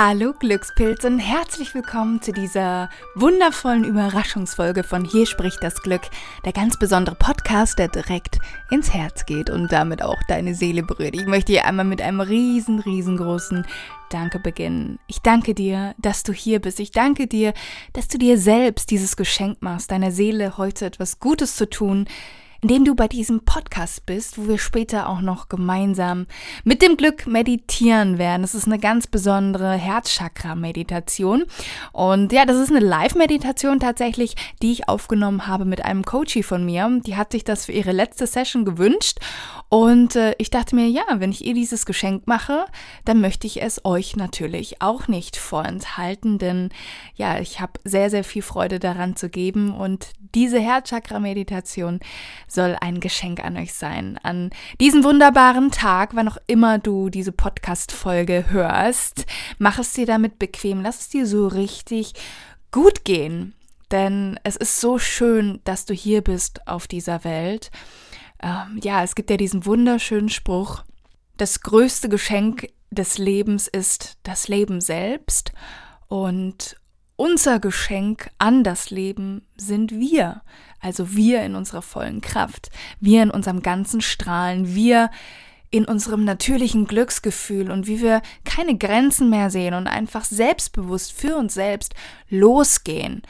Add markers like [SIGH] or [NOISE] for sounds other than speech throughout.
Hallo Glückspilz und herzlich willkommen zu dieser wundervollen Überraschungsfolge von Hier spricht das Glück, der ganz besondere Podcast, der direkt ins Herz geht und damit auch deine Seele berührt. Ich möchte hier einmal mit einem riesen, riesengroßen Danke beginnen. Ich danke dir, dass du hier bist. Ich danke dir, dass du dir selbst dieses Geschenk machst, deiner Seele heute etwas Gutes zu tun, indem du bei diesem Podcast bist, wo wir später auch noch gemeinsam mit dem Glück meditieren werden. Das ist eine ganz besondere Herzchakra-Meditation. Und ja, das ist eine Live-Meditation tatsächlich, die ich aufgenommen habe mit einem Coachie von mir. Die hat sich das für ihre letzte Session gewünscht. Und äh, ich dachte mir, ja, wenn ich ihr dieses Geschenk mache, dann möchte ich es euch natürlich auch nicht vorenthalten, denn ja, ich habe sehr, sehr viel Freude daran zu geben und diese Herzchakra-Meditation soll ein Geschenk an euch sein. An diesem wunderbaren Tag, wann auch immer du diese Podcast-Folge hörst, mach es dir damit bequem, lass es dir so richtig gut gehen. Denn es ist so schön, dass du hier bist auf dieser Welt. Ähm, ja, es gibt ja diesen wunderschönen Spruch, das größte Geschenk des Lebens ist das Leben selbst. Und unser Geschenk an das Leben sind wir, also wir in unserer vollen Kraft, wir in unserem ganzen Strahlen, wir in unserem natürlichen Glücksgefühl und wie wir keine Grenzen mehr sehen und einfach selbstbewusst für uns selbst losgehen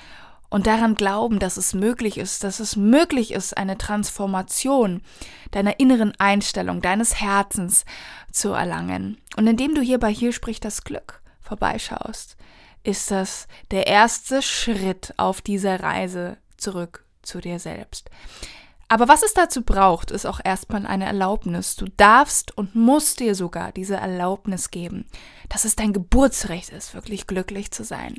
und daran glauben, dass es möglich ist, dass es möglich ist, eine Transformation deiner inneren Einstellung, deines Herzens zu erlangen. Und indem du hier bei Hier spricht das Glück vorbeischaust, ist das der erste Schritt auf dieser Reise zurück zu dir selbst. Aber was es dazu braucht, ist auch erstmal eine Erlaubnis. Du darfst und musst dir sogar diese Erlaubnis geben, dass es dein Geburtsrecht ist, wirklich glücklich zu sein.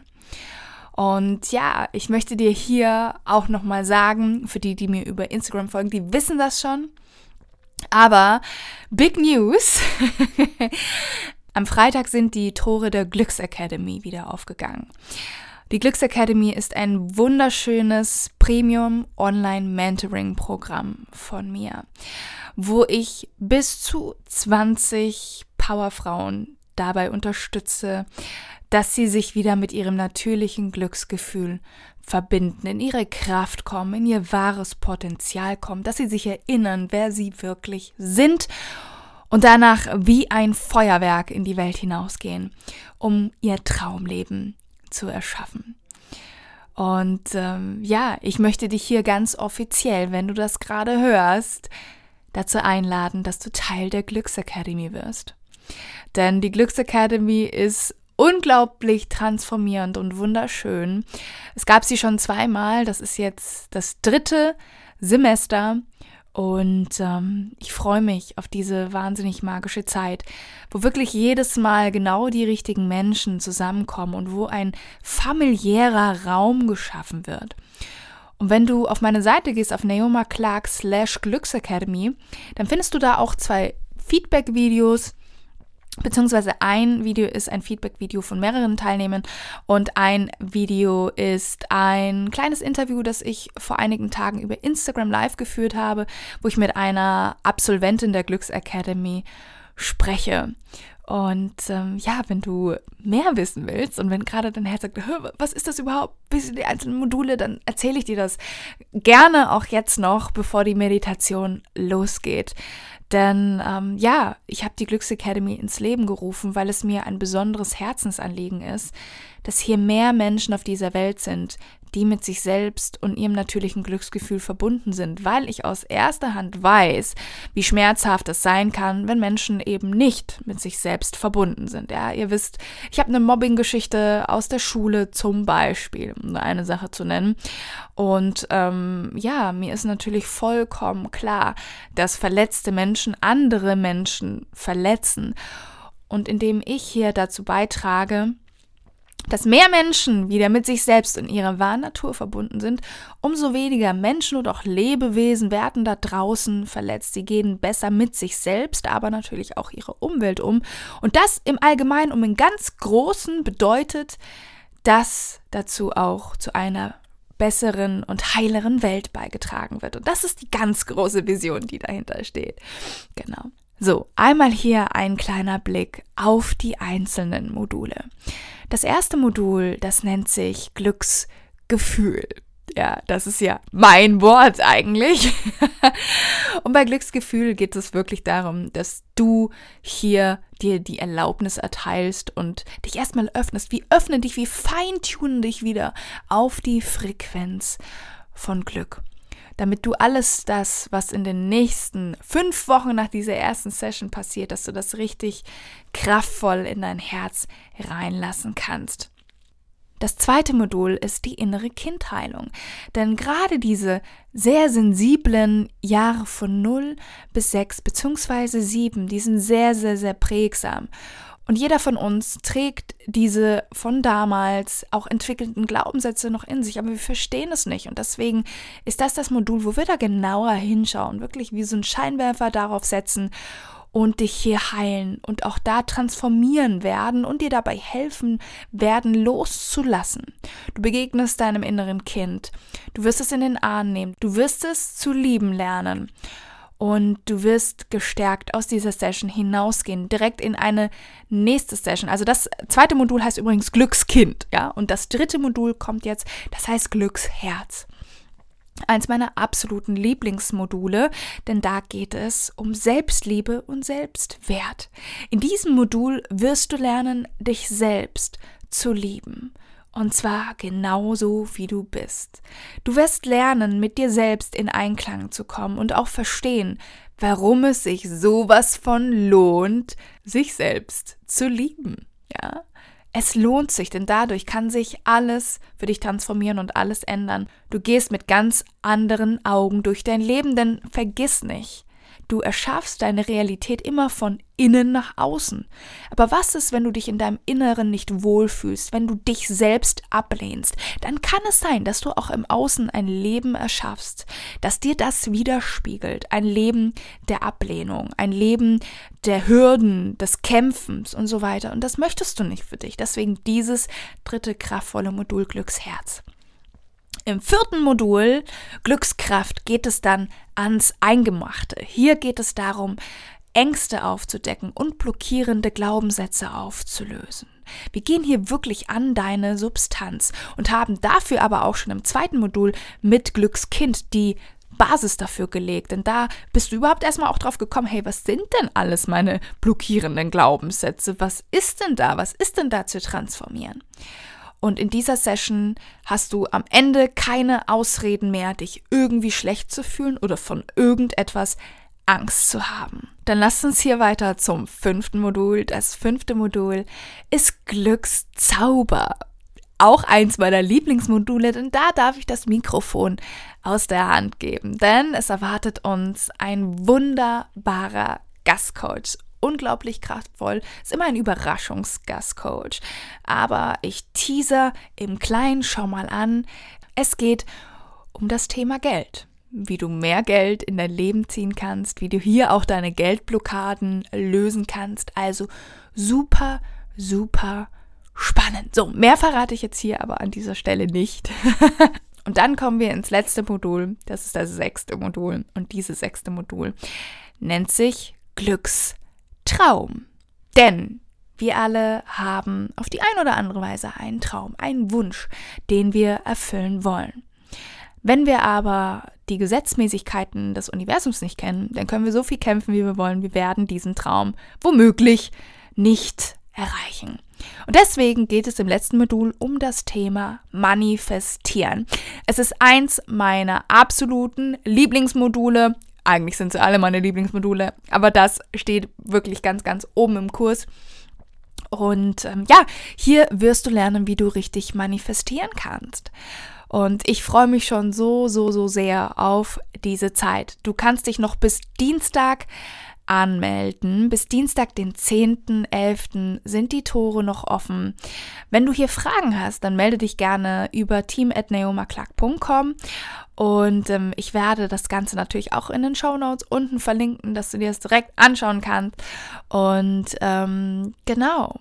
Und ja, ich möchte dir hier auch nochmal sagen, für die, die mir über Instagram folgen, die wissen das schon. Aber Big News. [LAUGHS] Am Freitag sind die Tore der Glücksacademy wieder aufgegangen. Die Glücksacademy ist ein wunderschönes Premium Online Mentoring Programm von mir, wo ich bis zu 20 Powerfrauen dabei unterstütze, dass sie sich wieder mit ihrem natürlichen Glücksgefühl verbinden, in ihre Kraft kommen, in ihr wahres Potenzial kommen, dass sie sich erinnern, wer sie wirklich sind und danach wie ein Feuerwerk in die Welt hinausgehen, um ihr Traumleben zu erschaffen. Und ähm, ja, ich möchte dich hier ganz offiziell, wenn du das gerade hörst, dazu einladen, dass du Teil der Glücksacademy wirst. Denn die Glücksacademy ist unglaublich transformierend und wunderschön. Es gab sie schon zweimal, das ist jetzt das dritte Semester und ähm, ich freue mich auf diese wahnsinnig magische Zeit, wo wirklich jedes Mal genau die richtigen Menschen zusammenkommen und wo ein familiärer Raum geschaffen wird. Und wenn du auf meine Seite gehst, auf Naoma Clark slash Glücksacademy, dann findest du da auch zwei Feedback-Videos, Beziehungsweise ein Video ist ein Feedback-Video von mehreren Teilnehmern und ein Video ist ein kleines Interview, das ich vor einigen Tagen über Instagram Live geführt habe, wo ich mit einer Absolventin der Glücksacademy spreche. Und ähm, ja, wenn du mehr wissen willst und wenn gerade dein Herz sagt, was ist das überhaupt, bis in die einzelnen Module, dann erzähle ich dir das gerne auch jetzt noch, bevor die Meditation losgeht. Denn ähm, ja, ich habe die Glücksacademy ins Leben gerufen, weil es mir ein besonderes Herzensanliegen ist, dass hier mehr Menschen auf dieser Welt sind, die mit sich selbst und ihrem natürlichen Glücksgefühl verbunden sind, weil ich aus erster Hand weiß, wie schmerzhaft es sein kann, wenn Menschen eben nicht mit sich selbst verbunden sind. Ja, ihr wisst, ich habe eine Mobbing-Geschichte aus der Schule zum Beispiel, um eine Sache zu nennen. Und ähm, ja, mir ist natürlich vollkommen klar, dass verletzte Menschen andere Menschen verletzen. Und indem ich hier dazu beitrage, dass mehr Menschen wieder mit sich selbst und ihrer wahren Natur verbunden sind, umso weniger Menschen und auch Lebewesen werden da draußen verletzt. Sie gehen besser mit sich selbst, aber natürlich auch ihre Umwelt um. Und das im Allgemeinen um im ganz Großen bedeutet, dass dazu auch zu einer besseren und heileren Welt beigetragen wird. Und das ist die ganz große Vision, die dahinter steht. Genau. So, einmal hier ein kleiner Blick auf die einzelnen Module. Das erste Modul, das nennt sich Glücksgefühl. Ja, das ist ja mein Wort eigentlich. [LAUGHS] und bei Glücksgefühl geht es wirklich darum, dass du hier dir die Erlaubnis erteilst und dich erstmal öffnest. Wie öffne dich, wie feintune dich wieder auf die Frequenz von Glück damit du alles das, was in den nächsten fünf Wochen nach dieser ersten Session passiert, dass du das richtig kraftvoll in dein Herz reinlassen kannst. Das zweite Modul ist die innere Kindheilung. Denn gerade diese sehr sensiblen Jahre von 0 bis 6 bzw. 7, die sind sehr, sehr, sehr prägsam. Und jeder von uns trägt diese von damals auch entwickelten Glaubenssätze noch in sich, aber wir verstehen es nicht. Und deswegen ist das das Modul, wo wir da genauer hinschauen, wirklich wie so ein Scheinwerfer darauf setzen und dich hier heilen und auch da transformieren werden und dir dabei helfen werden, loszulassen. Du begegnest deinem inneren Kind. Du wirst es in den Arm nehmen. Du wirst es zu lieben lernen und du wirst gestärkt aus dieser Session hinausgehen, direkt in eine nächste Session. Also das zweite Modul heißt übrigens Glückskind, ja, und das dritte Modul kommt jetzt, das heißt Glücksherz. Eins meiner absoluten Lieblingsmodule, denn da geht es um Selbstliebe und Selbstwert. In diesem Modul wirst du lernen, dich selbst zu lieben und zwar genauso, wie du bist. Du wirst lernen, mit dir selbst in Einklang zu kommen und auch verstehen, warum es sich sowas von lohnt, sich selbst zu lieben. Ja? Es lohnt sich, denn dadurch kann sich alles für dich transformieren und alles ändern. Du gehst mit ganz anderen Augen durch dein Leben, denn vergiss nicht, Du erschaffst deine Realität immer von innen nach außen. Aber was ist, wenn du dich in deinem Inneren nicht wohlfühlst, wenn du dich selbst ablehnst? Dann kann es sein, dass du auch im Außen ein Leben erschaffst, das dir das widerspiegelt. Ein Leben der Ablehnung, ein Leben der Hürden, des Kämpfens und so weiter. Und das möchtest du nicht für dich. Deswegen dieses dritte kraftvolle Modul Glücksherz. Im vierten Modul Glückskraft geht es dann ans Eingemachte. Hier geht es darum, Ängste aufzudecken und blockierende Glaubenssätze aufzulösen. Wir gehen hier wirklich an deine Substanz und haben dafür aber auch schon im zweiten Modul mit Glückskind die Basis dafür gelegt. Denn da bist du überhaupt erstmal auch drauf gekommen, hey, was sind denn alles meine blockierenden Glaubenssätze? Was ist denn da? Was ist denn da zu transformieren? Und in dieser Session hast du am Ende keine Ausreden mehr, dich irgendwie schlecht zu fühlen oder von irgendetwas Angst zu haben. Dann lass uns hier weiter zum fünften Modul. Das fünfte Modul ist Glückszauber. Auch eins meiner Lieblingsmodule, denn da darf ich das Mikrofon aus der Hand geben. Denn es erwartet uns ein wunderbarer Gastcoach unglaublich kraftvoll, ist immer ein Überraschungsgastcoach. Aber ich teaser im Kleinen, schau mal an. Es geht um das Thema Geld. Wie du mehr Geld in dein Leben ziehen kannst, wie du hier auch deine Geldblockaden lösen kannst. Also super, super spannend. So, mehr verrate ich jetzt hier aber an dieser Stelle nicht. [LAUGHS] Und dann kommen wir ins letzte Modul. Das ist das sechste Modul. Und dieses sechste Modul nennt sich Glücks Traum. Denn wir alle haben auf die eine oder andere Weise einen Traum, einen Wunsch, den wir erfüllen wollen. Wenn wir aber die Gesetzmäßigkeiten des Universums nicht kennen, dann können wir so viel kämpfen, wie wir wollen. Wir werden diesen Traum womöglich nicht erreichen. Und deswegen geht es im letzten Modul um das Thema Manifestieren. Es ist eins meiner absoluten Lieblingsmodule. Eigentlich sind sie alle meine Lieblingsmodule, aber das steht wirklich ganz, ganz oben im Kurs. Und ähm, ja, hier wirst du lernen, wie du richtig manifestieren kannst. Und ich freue mich schon so, so, so sehr auf diese Zeit. Du kannst dich noch bis Dienstag anmelden. Bis Dienstag, den 10.11. sind die Tore noch offen. Wenn du hier Fragen hast, dann melde dich gerne über team.neomaklack.com und ähm, ich werde das Ganze natürlich auch in den Show Notes unten verlinken, dass du dir das direkt anschauen kannst. Und ähm, genau.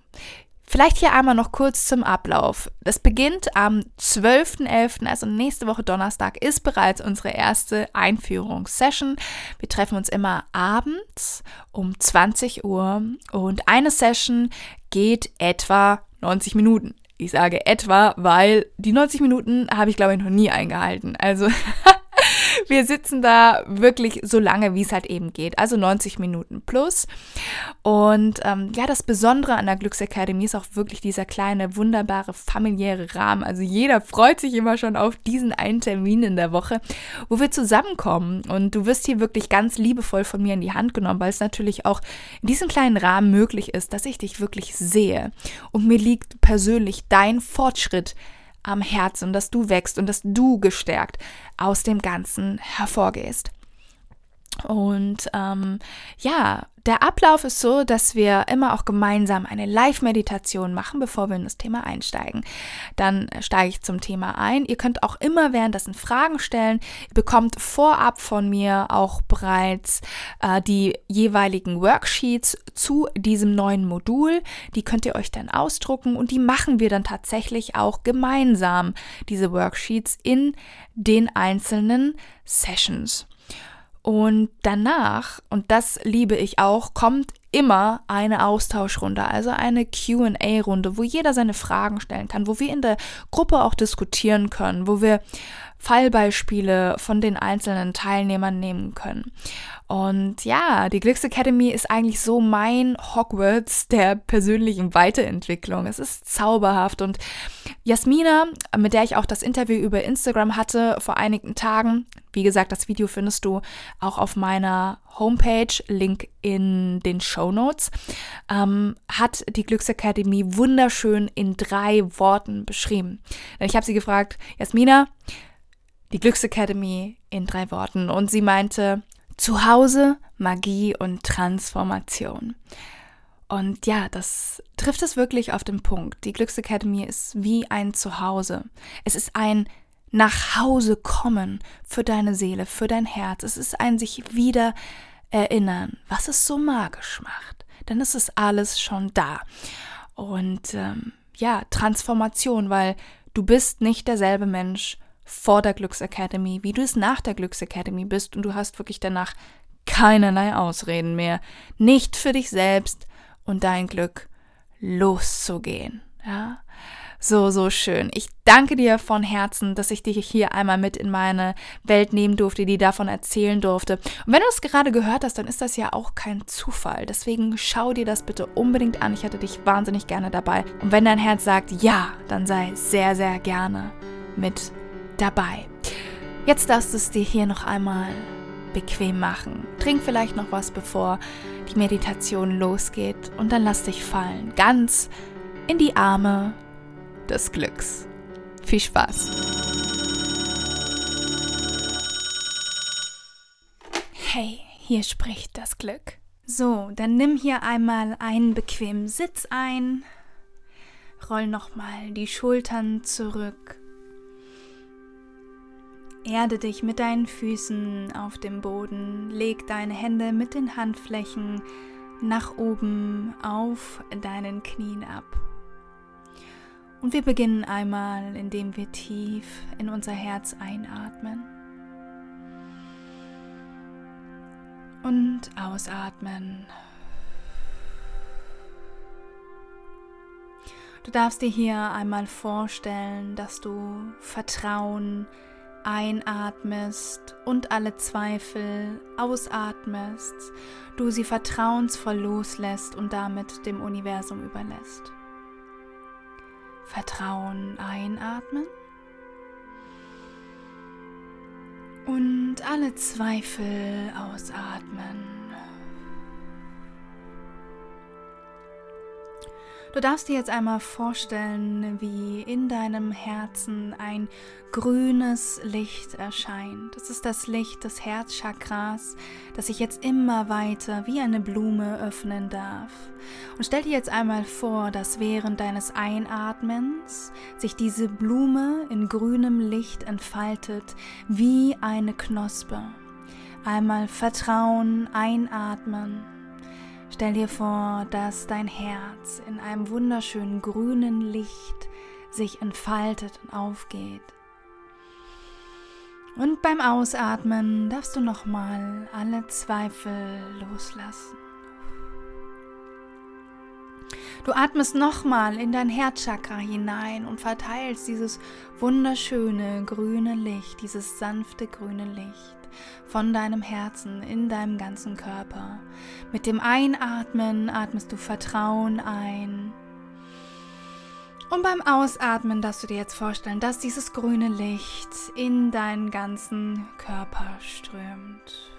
Vielleicht hier einmal noch kurz zum Ablauf. Das beginnt am 12.11., also nächste Woche Donnerstag, ist bereits unsere erste Einführungssession. Wir treffen uns immer abends um 20 Uhr und eine Session geht etwa 90 Minuten. Ich sage etwa, weil die 90 Minuten habe ich, glaube ich, noch nie eingehalten. Also [LAUGHS] wir sitzen da wirklich so lange, wie es halt eben geht. Also 90 Minuten plus. Und ähm, ja, das Besondere an der Glücksakademie ist auch wirklich dieser kleine, wunderbare, familiäre Rahmen. Also jeder freut sich immer schon auf diesen einen Termin in der Woche, wo wir zusammenkommen. Und du wirst hier wirklich ganz liebevoll von mir in die Hand genommen, weil es natürlich auch in diesem kleinen Rahmen möglich ist, dass ich dich wirklich sehe. Und mir liegt persönlich dein Fortschritt am Herzen, dass du wächst und dass du gestärkt aus dem Ganzen hervorgehst. Und ähm, ja, der Ablauf ist so, dass wir immer auch gemeinsam eine Live-Meditation machen, bevor wir in das Thema einsteigen. Dann steige ich zum Thema ein. Ihr könnt auch immer währenddessen Fragen stellen. Ihr bekommt vorab von mir auch bereits äh, die jeweiligen Worksheets zu diesem neuen Modul. Die könnt ihr euch dann ausdrucken und die machen wir dann tatsächlich auch gemeinsam, diese Worksheets in den einzelnen Sessions. Und danach, und das liebe ich auch, kommt immer eine Austauschrunde, also eine QA-Runde, wo jeder seine Fragen stellen kann, wo wir in der Gruppe auch diskutieren können, wo wir Fallbeispiele von den einzelnen Teilnehmern nehmen können. Und ja, die Glücks Academy ist eigentlich so mein Hogwarts der persönlichen Weiterentwicklung. Es ist zauberhaft und Jasmina, mit der ich auch das Interview über Instagram hatte vor einigen Tagen, wie gesagt, das Video findest du auch auf meiner Homepage, Link in den Show Notes, ähm, hat die Glücksakademie wunderschön in drei Worten beschrieben. Ich habe sie gefragt, Jasmina, die Glücksakademie in drei Worten. Und sie meinte, Zuhause, Magie und Transformation. Und ja, das trifft es wirklich auf den Punkt. Die Glücksakademie ist wie ein Zuhause. Es ist ein nach Hause kommen für deine Seele, für dein Herz. Es ist ein sich wieder erinnern, was es so magisch macht. Denn es ist alles schon da. Und ähm, ja, Transformation, weil du bist nicht derselbe Mensch vor der Glücksacademy, wie du es nach der Glücksacademy bist und du hast wirklich danach keinerlei Ausreden mehr, nicht für dich selbst und dein Glück loszugehen. Ja, so, so schön. Ich danke dir von Herzen, dass ich dich hier einmal mit in meine Welt nehmen durfte, die davon erzählen durfte. Und wenn du es gerade gehört hast, dann ist das ja auch kein Zufall. Deswegen schau dir das bitte unbedingt an. Ich hätte dich wahnsinnig gerne dabei. Und wenn dein Herz sagt ja, dann sei sehr, sehr gerne mit dabei. Jetzt darfst du es dir hier noch einmal bequem machen. Trink vielleicht noch was, bevor die Meditation losgeht und dann lass dich fallen, ganz in die Arme des Glücks. Viel Spaß! Hey, hier spricht das Glück. So, dann nimm hier einmal einen bequemen Sitz ein. Roll nochmal die Schultern zurück Erde dich mit deinen Füßen auf dem Boden, leg deine Hände mit den Handflächen nach oben auf deinen Knien ab. Und wir beginnen einmal, indem wir tief in unser Herz einatmen und ausatmen. Du darfst dir hier einmal vorstellen, dass du Vertrauen, einatmest und alle Zweifel ausatmest, du sie vertrauensvoll loslässt und damit dem Universum überlässt. Vertrauen einatmen und alle Zweifel ausatmen. Du darfst dir jetzt einmal vorstellen, wie in deinem Herzen ein grünes Licht erscheint. Das ist das Licht des Herzchakras, das sich jetzt immer weiter wie eine Blume öffnen darf. Und stell dir jetzt einmal vor, dass während deines Einatmens sich diese Blume in grünem Licht entfaltet wie eine Knospe. Einmal Vertrauen einatmen Stell dir vor, dass dein Herz in einem wunderschönen grünen Licht sich entfaltet und aufgeht. Und beim Ausatmen darfst du nochmal alle Zweifel loslassen. Du atmest nochmal in dein Herzchakra hinein und verteilst dieses wunderschöne grüne Licht, dieses sanfte grüne Licht von deinem Herzen in deinem ganzen Körper. Mit dem Einatmen atmest du Vertrauen ein. Und beim Ausatmen darfst du dir jetzt vorstellen, dass dieses grüne Licht in deinen ganzen Körper strömt.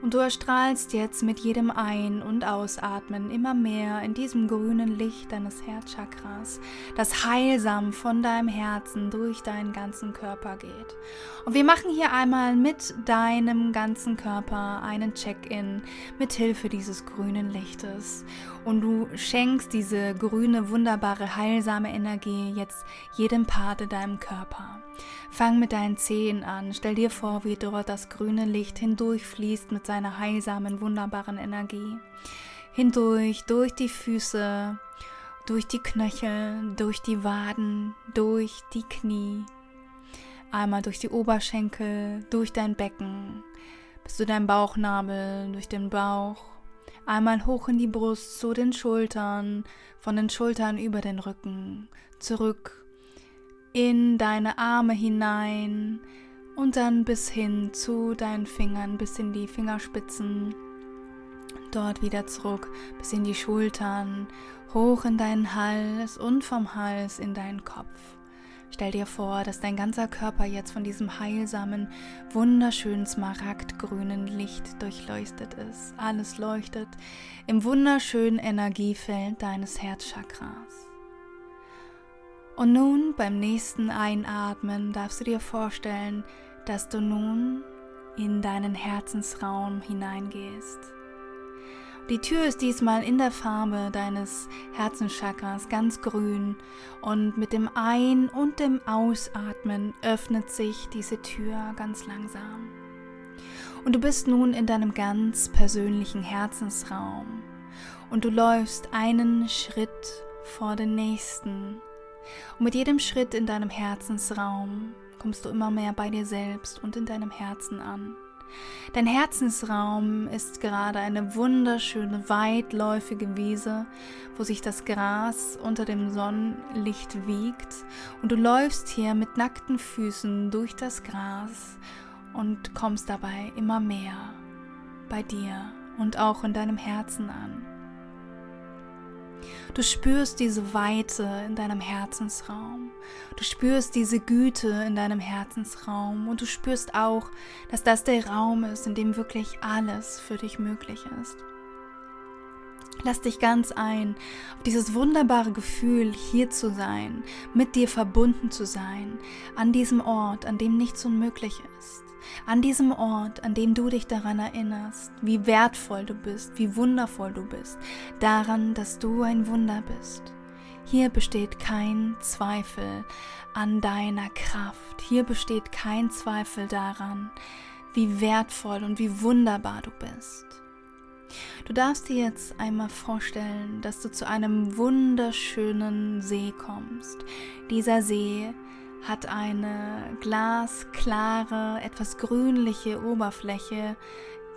Und du erstrahlst jetzt mit jedem Ein- und Ausatmen immer mehr in diesem grünen Licht deines Herzchakras, das heilsam von deinem Herzen durch deinen ganzen Körper geht. Und wir machen hier einmal mit deinem ganzen Körper einen Check-in mit Hilfe dieses grünen Lichtes. Und du schenkst diese grüne, wunderbare, heilsame Energie jetzt jedem Part in deinem Körper. Fang mit deinen Zehen an. Stell dir vor, wie dort das grüne Licht hindurchfließt mit seiner heilsamen, wunderbaren Energie. Hindurch, durch die Füße, durch die Knöchel, durch die Waden, durch die Knie. Einmal durch die Oberschenkel, durch dein Becken, bis zu deinem Bauchnabel, durch den Bauch. Einmal hoch in die Brust, zu den Schultern, von den Schultern über den Rücken, zurück in deine Arme hinein und dann bis hin zu deinen Fingern, bis in die Fingerspitzen, dort wieder zurück, bis in die Schultern, hoch in deinen Hals und vom Hals in deinen Kopf. Stell dir vor, dass dein ganzer Körper jetzt von diesem heilsamen, wunderschönen smaragdgrünen Licht durchleuchtet ist. Alles leuchtet im wunderschönen Energiefeld deines Herzchakras. Und nun beim nächsten Einatmen darfst du dir vorstellen, dass du nun in deinen Herzensraum hineingehst. Die Tür ist diesmal in der Farbe deines Herzenschakras ganz grün und mit dem Ein- und dem Ausatmen öffnet sich diese Tür ganz langsam. Und du bist nun in deinem ganz persönlichen Herzensraum und du läufst einen Schritt vor den nächsten und mit jedem Schritt in deinem Herzensraum kommst du immer mehr bei dir selbst und in deinem Herzen an. Dein Herzensraum ist gerade eine wunderschöne, weitläufige Wiese, wo sich das Gras unter dem Sonnenlicht wiegt und du läufst hier mit nackten Füßen durch das Gras und kommst dabei immer mehr bei dir und auch in deinem Herzen an. Du spürst diese Weite in deinem Herzensraum. Du spürst diese Güte in deinem Herzensraum und du spürst auch, dass das der Raum ist, in dem wirklich alles für dich möglich ist. Lass dich ganz ein auf dieses wunderbare Gefühl, hier zu sein, mit dir verbunden zu sein, an diesem Ort, an dem nichts unmöglich ist an diesem Ort, an dem du dich daran erinnerst, wie wertvoll du bist, wie wundervoll du bist, daran, dass du ein Wunder bist. Hier besteht kein Zweifel an deiner Kraft. Hier besteht kein Zweifel daran, wie wertvoll und wie wunderbar du bist. Du darfst dir jetzt einmal vorstellen, dass du zu einem wunderschönen See kommst. Dieser See hat eine glasklare, etwas grünliche Oberfläche,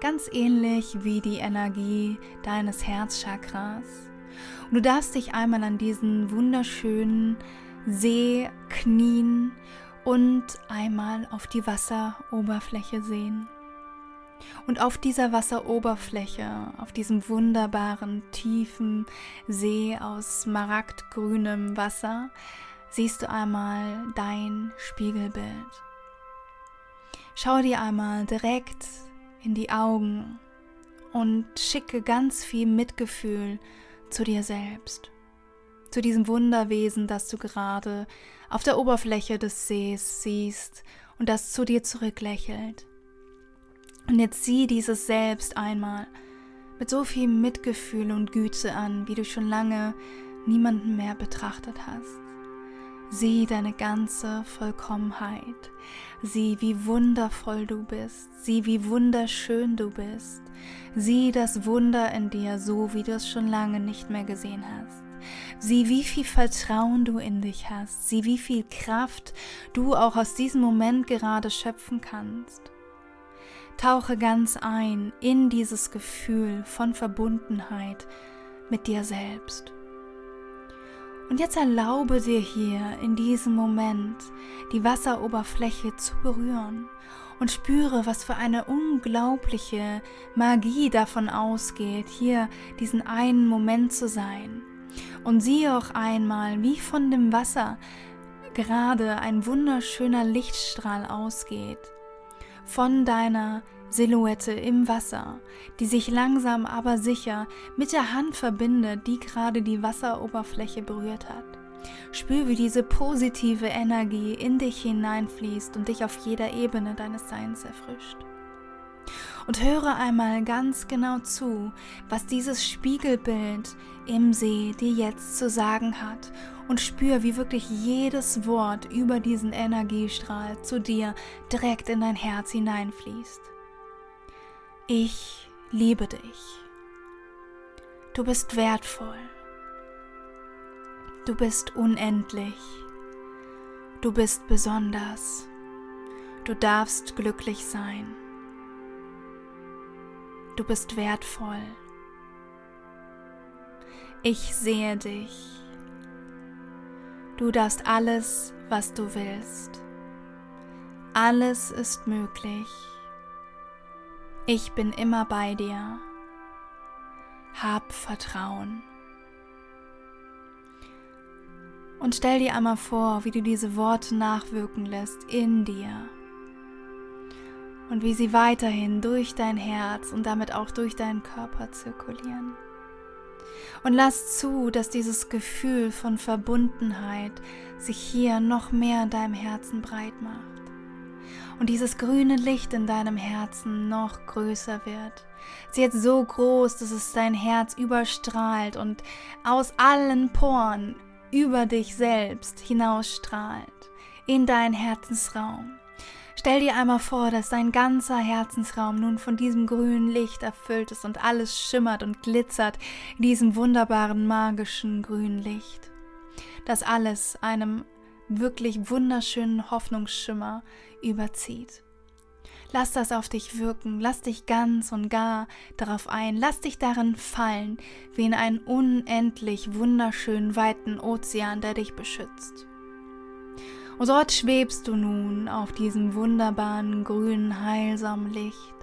ganz ähnlich wie die Energie deines Herzchakras. Und du darfst dich einmal an diesen wunderschönen See knien und einmal auf die Wasseroberfläche sehen. Und auf dieser Wasseroberfläche, auf diesem wunderbaren, tiefen See aus smaragdgrünem Wasser, siehst du einmal dein Spiegelbild. Schau dir einmal direkt in die Augen und schicke ganz viel Mitgefühl zu dir selbst, zu diesem Wunderwesen, das du gerade auf der Oberfläche des Sees siehst und das zu dir zurücklächelt. Und jetzt sieh dieses Selbst einmal mit so viel Mitgefühl und Güte an, wie du schon lange niemanden mehr betrachtet hast. Sieh deine ganze Vollkommenheit. Sieh, wie wundervoll du bist. Sieh, wie wunderschön du bist. Sieh das Wunder in dir, so wie du es schon lange nicht mehr gesehen hast. Sieh, wie viel Vertrauen du in dich hast. Sieh, wie viel Kraft du auch aus diesem Moment gerade schöpfen kannst. Tauche ganz ein in dieses Gefühl von Verbundenheit mit dir selbst. Und jetzt erlaube dir hier in diesem Moment die Wasseroberfläche zu berühren und spüre, was für eine unglaubliche Magie davon ausgeht, hier diesen einen Moment zu sein. Und siehe auch einmal, wie von dem Wasser gerade ein wunderschöner Lichtstrahl ausgeht von deiner Silhouette im Wasser, die sich langsam aber sicher mit der Hand verbindet, die gerade die Wasseroberfläche berührt hat. Spür, wie diese positive Energie in dich hineinfließt und dich auf jeder Ebene deines Seins erfrischt. Und höre einmal ganz genau zu, was dieses Spiegelbild im See dir jetzt zu sagen hat und spür, wie wirklich jedes Wort über diesen Energiestrahl zu dir direkt in dein Herz hineinfließt. Ich liebe dich. Du bist wertvoll. Du bist unendlich. Du bist besonders. Du darfst glücklich sein. Du bist wertvoll. Ich sehe dich. Du darfst alles, was du willst. Alles ist möglich. Ich bin immer bei dir. Hab Vertrauen. Und stell dir einmal vor, wie du diese Worte nachwirken lässt in dir. Und wie sie weiterhin durch dein Herz und damit auch durch deinen Körper zirkulieren. Und lass zu, dass dieses Gefühl von Verbundenheit sich hier noch mehr in deinem Herzen breit macht. Und dieses grüne Licht in deinem Herzen noch größer wird. Es ist jetzt so groß, dass es dein Herz überstrahlt und aus allen Poren über dich selbst hinausstrahlt in deinen Herzensraum. Stell dir einmal vor, dass dein ganzer Herzensraum nun von diesem grünen Licht erfüllt ist und alles schimmert und glitzert in diesem wunderbaren, magischen grünen Licht. Das alles einem wirklich wunderschönen Hoffnungsschimmer überzieht. Lass das auf dich wirken, lass dich ganz und gar darauf ein, lass dich darin fallen, wie in einen unendlich wunderschönen weiten Ozean, der dich beschützt. Und dort schwebst du nun auf diesem wunderbaren, grünen, heilsamen Licht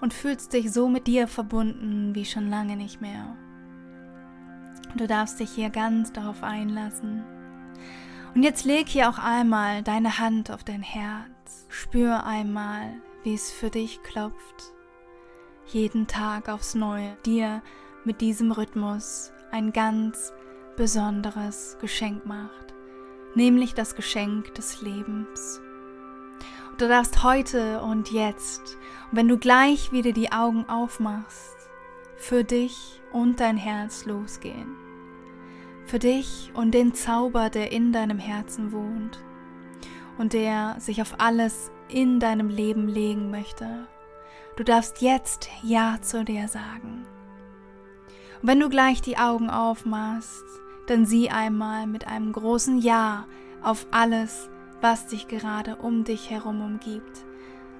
und fühlst dich so mit dir verbunden wie schon lange nicht mehr. Du darfst dich hier ganz darauf einlassen. Und jetzt leg hier auch einmal deine Hand auf dein Herz. Spür einmal, wie es für dich klopft. Jeden Tag aufs Neue dir mit diesem Rhythmus ein ganz besonderes Geschenk macht nämlich das Geschenk des Lebens. Und du darfst heute und jetzt, und wenn du gleich wieder die Augen aufmachst, für dich und dein Herz losgehen. Für dich und den Zauber, der in deinem Herzen wohnt und der sich auf alles in deinem Leben legen möchte. Du darfst jetzt Ja zu dir sagen. Und wenn du gleich die Augen aufmachst, dann sieh einmal mit einem großen Ja auf alles, was dich gerade um dich herum umgibt.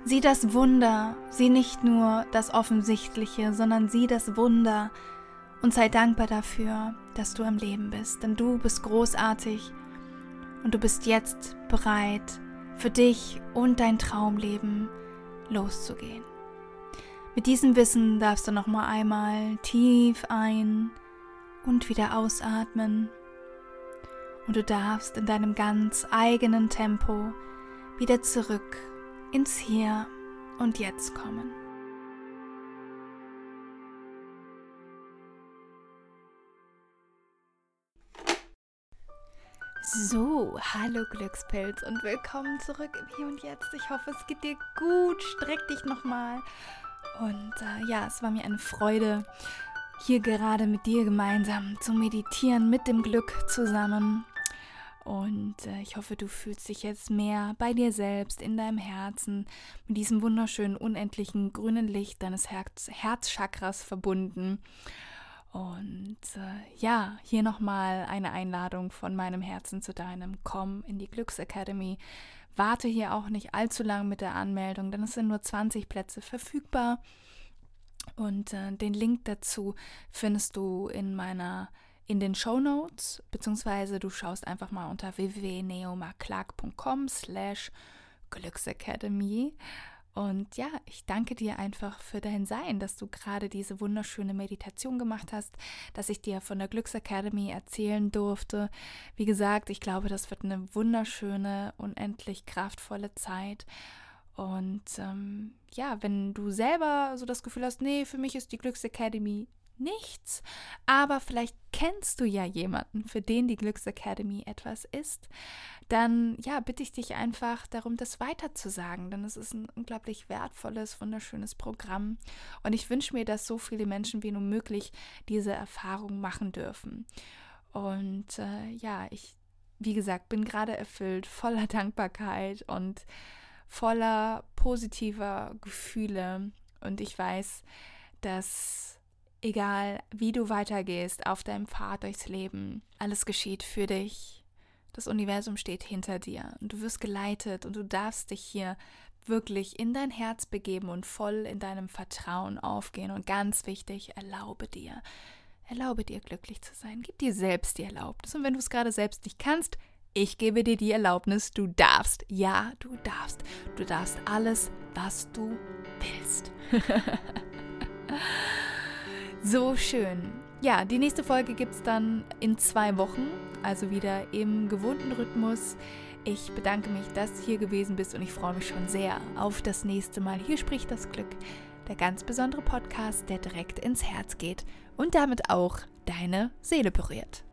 Sieh das Wunder, sieh nicht nur das Offensichtliche, sondern sieh das Wunder und sei dankbar dafür, dass du am Leben bist, denn du bist großartig und du bist jetzt bereit, für dich und dein Traumleben loszugehen. Mit diesem Wissen darfst du noch mal einmal tief ein und wieder ausatmen. Und du darfst in deinem ganz eigenen Tempo wieder zurück ins Hier und Jetzt kommen. So, hallo Glückspilz und willkommen zurück im Hier und Jetzt. Ich hoffe, es geht dir gut. Streck dich nochmal. Und äh, ja, es war mir eine Freude, hier gerade mit dir gemeinsam zu meditieren, mit dem Glück zusammen. Und äh, ich hoffe, du fühlst dich jetzt mehr bei dir selbst, in deinem Herzen, mit diesem wunderschönen, unendlichen grünen Licht deines Herz Herzchakras verbunden. Und äh, ja, hier nochmal eine Einladung von meinem Herzen zu deinem. Komm in die Glücksacademy. Warte hier auch nicht allzu lang mit der Anmeldung, denn es sind nur 20 Plätze verfügbar. Und äh, den Link dazu findest du in meiner in den Show Notes, beziehungsweise du schaust einfach mal unter www.neomarklark.com slash Glücksacademy. Und ja, ich danke dir einfach für dein Sein, dass du gerade diese wunderschöne Meditation gemacht hast, dass ich dir von der Glücksacademy erzählen durfte. Wie gesagt, ich glaube, das wird eine wunderschöne, unendlich kraftvolle Zeit. Und ähm, ja, wenn du selber so das Gefühl hast, nee, für mich ist die Glücksacademy nichts, aber vielleicht kennst du ja jemanden, für den die Glücksacademy etwas ist, dann ja, bitte ich dich einfach darum, das weiterzusagen, denn es ist ein unglaublich wertvolles, wunderschönes Programm. Und ich wünsche mir, dass so viele Menschen wie nur möglich diese Erfahrung machen dürfen. Und äh, ja, ich, wie gesagt, bin gerade erfüllt, voller [LAUGHS] Dankbarkeit und voller positiver Gefühle. Und ich weiß, dass egal wie du weitergehst auf deinem Pfad durchs Leben, alles geschieht für dich. Das Universum steht hinter dir und du wirst geleitet und du darfst dich hier wirklich in dein Herz begeben und voll in deinem Vertrauen aufgehen. Und ganz wichtig, erlaube dir, erlaube dir glücklich zu sein. Gib dir selbst die Erlaubnis. Und wenn du es gerade selbst nicht kannst, ich gebe dir die Erlaubnis, du darfst. Ja, du darfst. Du darfst alles, was du willst. [LAUGHS] So schön. Ja, die nächste Folge gibt es dann in zwei Wochen, also wieder im gewohnten Rhythmus. Ich bedanke mich, dass du hier gewesen bist und ich freue mich schon sehr auf das nächste Mal. Hier spricht das Glück, der ganz besondere Podcast, der direkt ins Herz geht und damit auch deine Seele berührt.